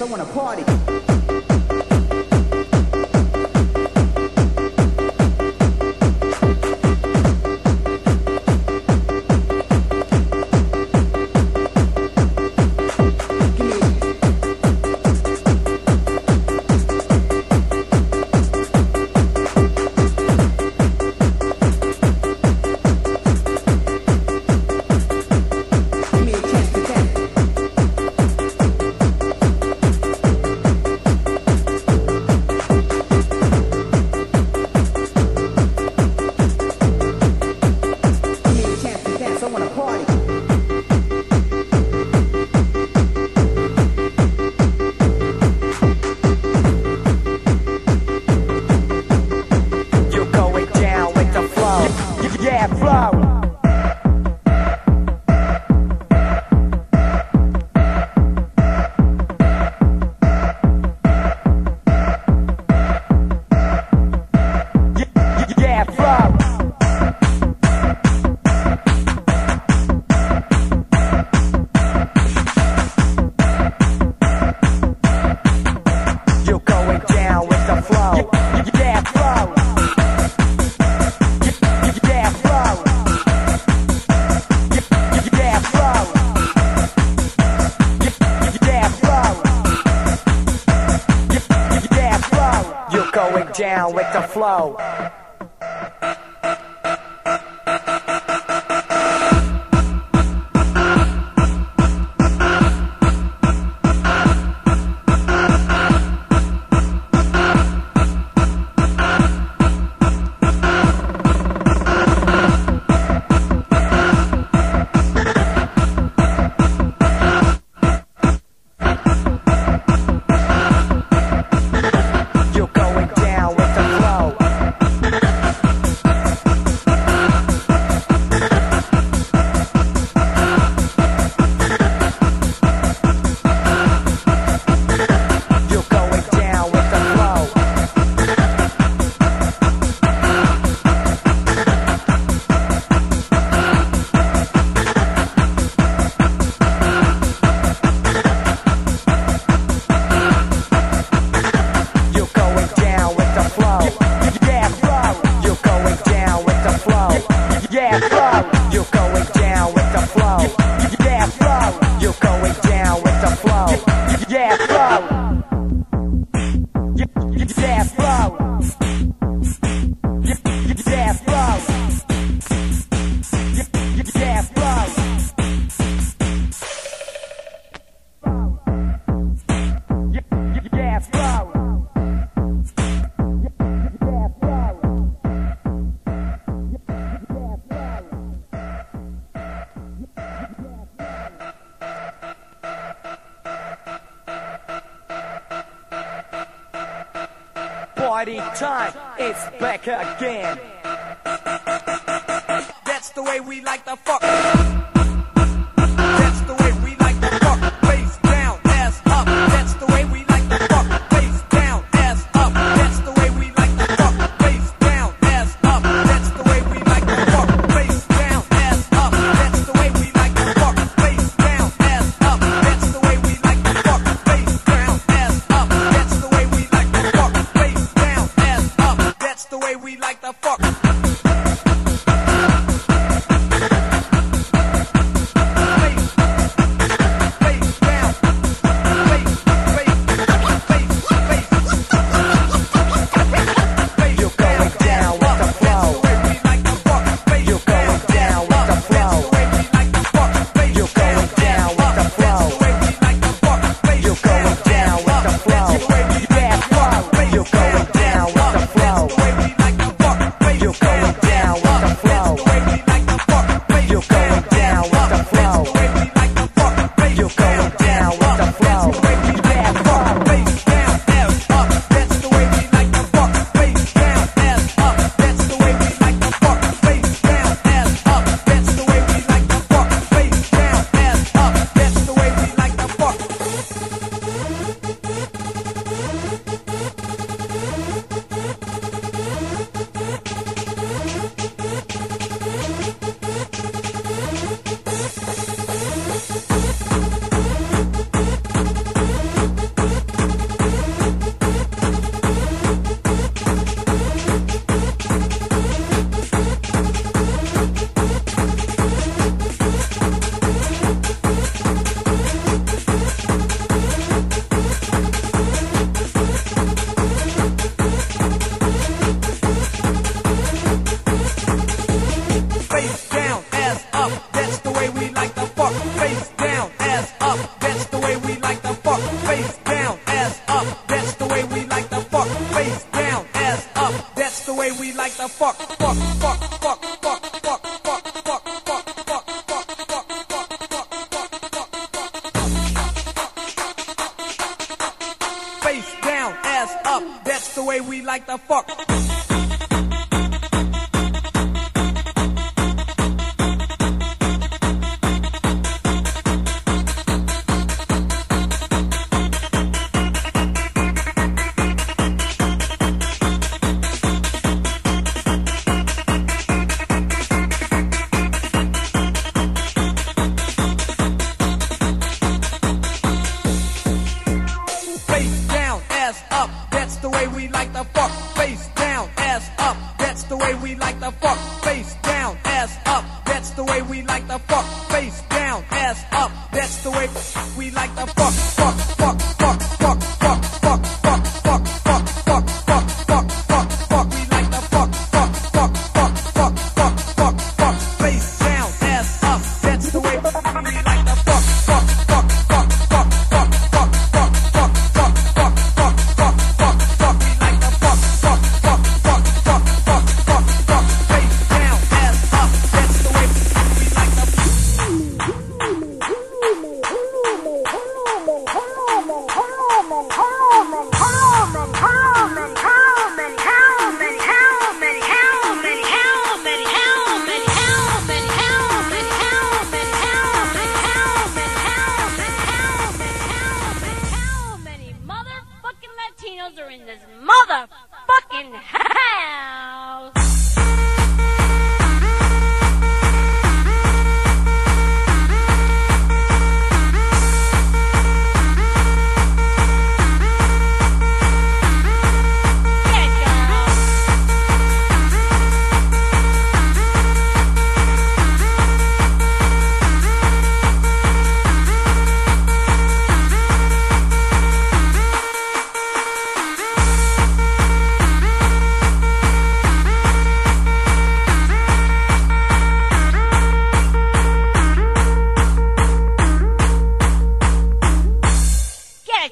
I wanna party. Flau. Flow. Yeah, flow. You're going down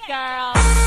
girl.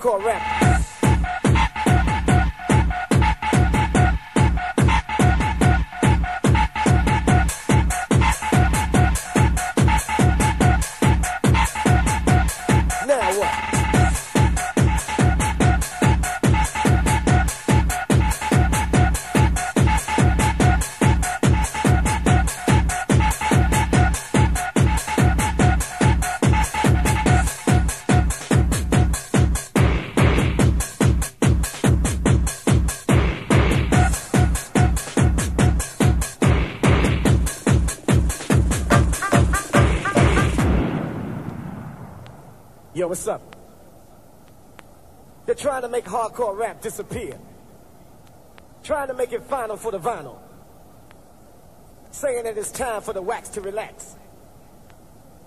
hardcore rap. what's up? They're trying to make hardcore rap disappear. Trying to make it final for the vinyl. Saying that it's time for the wax to relax.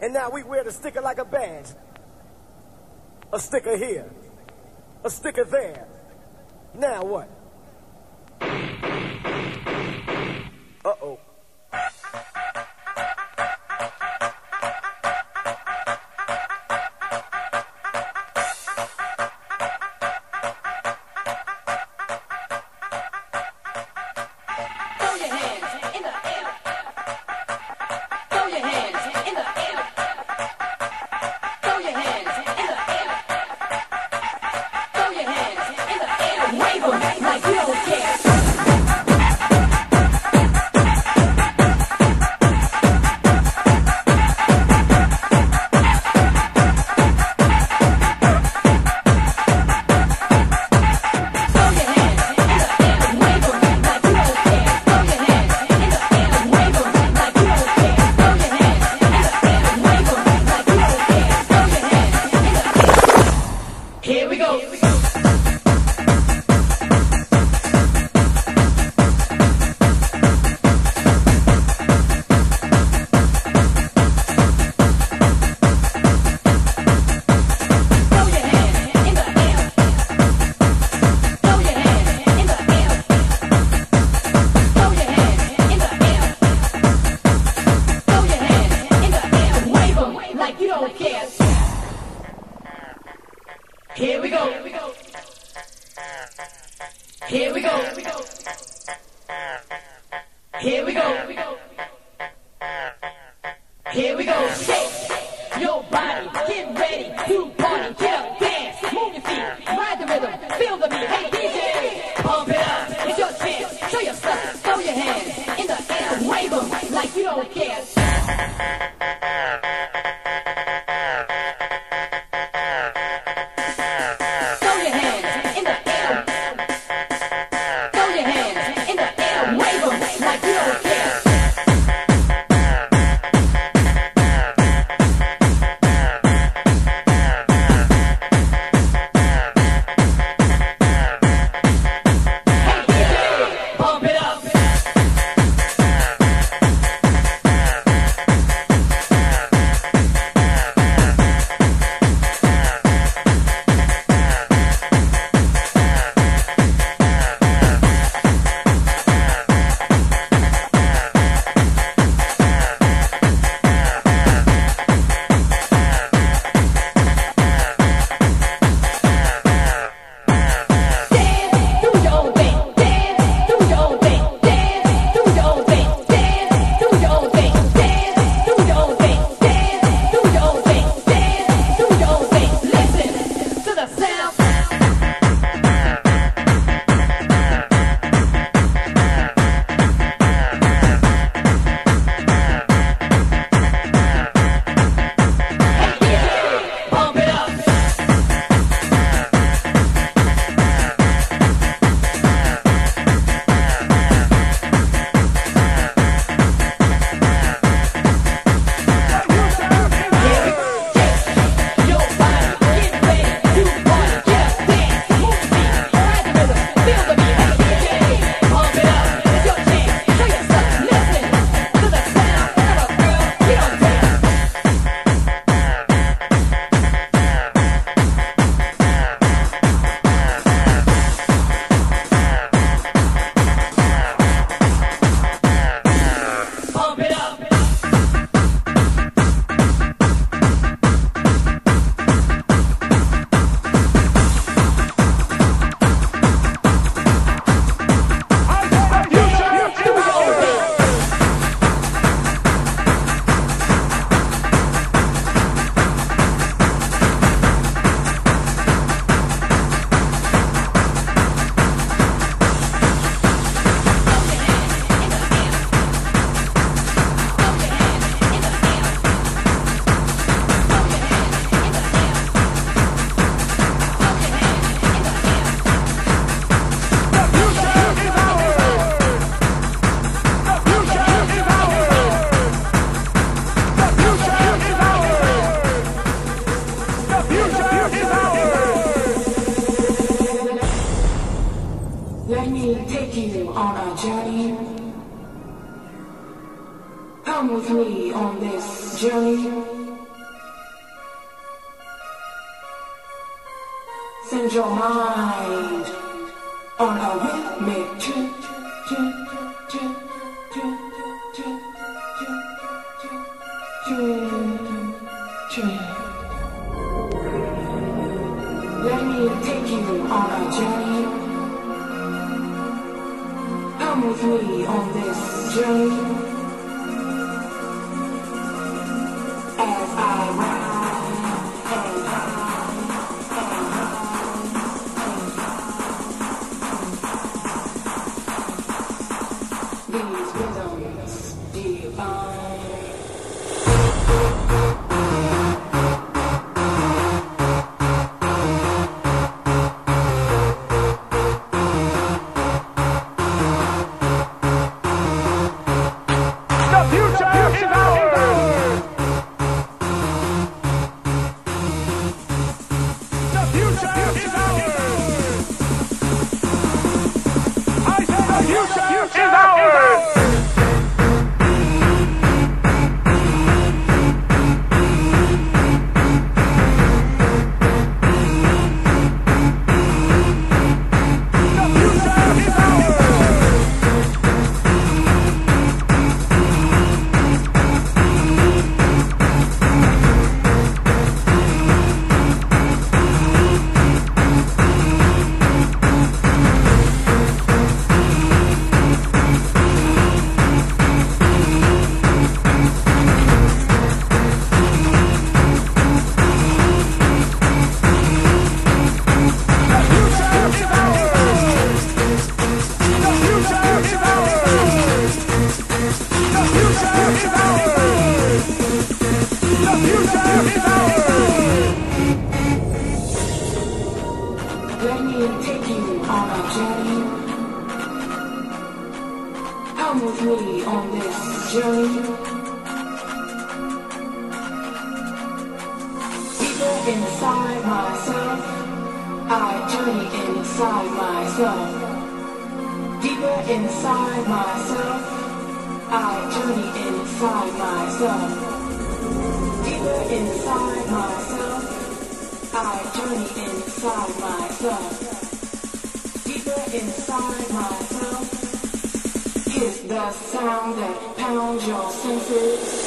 And now we wear the sticker like a badge. A sticker here. A sticker there. Now what? Uh-oh. Come with me on this journey. Send your mind on a rhythmic trip. Let me take you on a journey. Come with me on this journey. Inside myself is the sound that pounds your senses.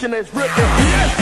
Profession is ripping.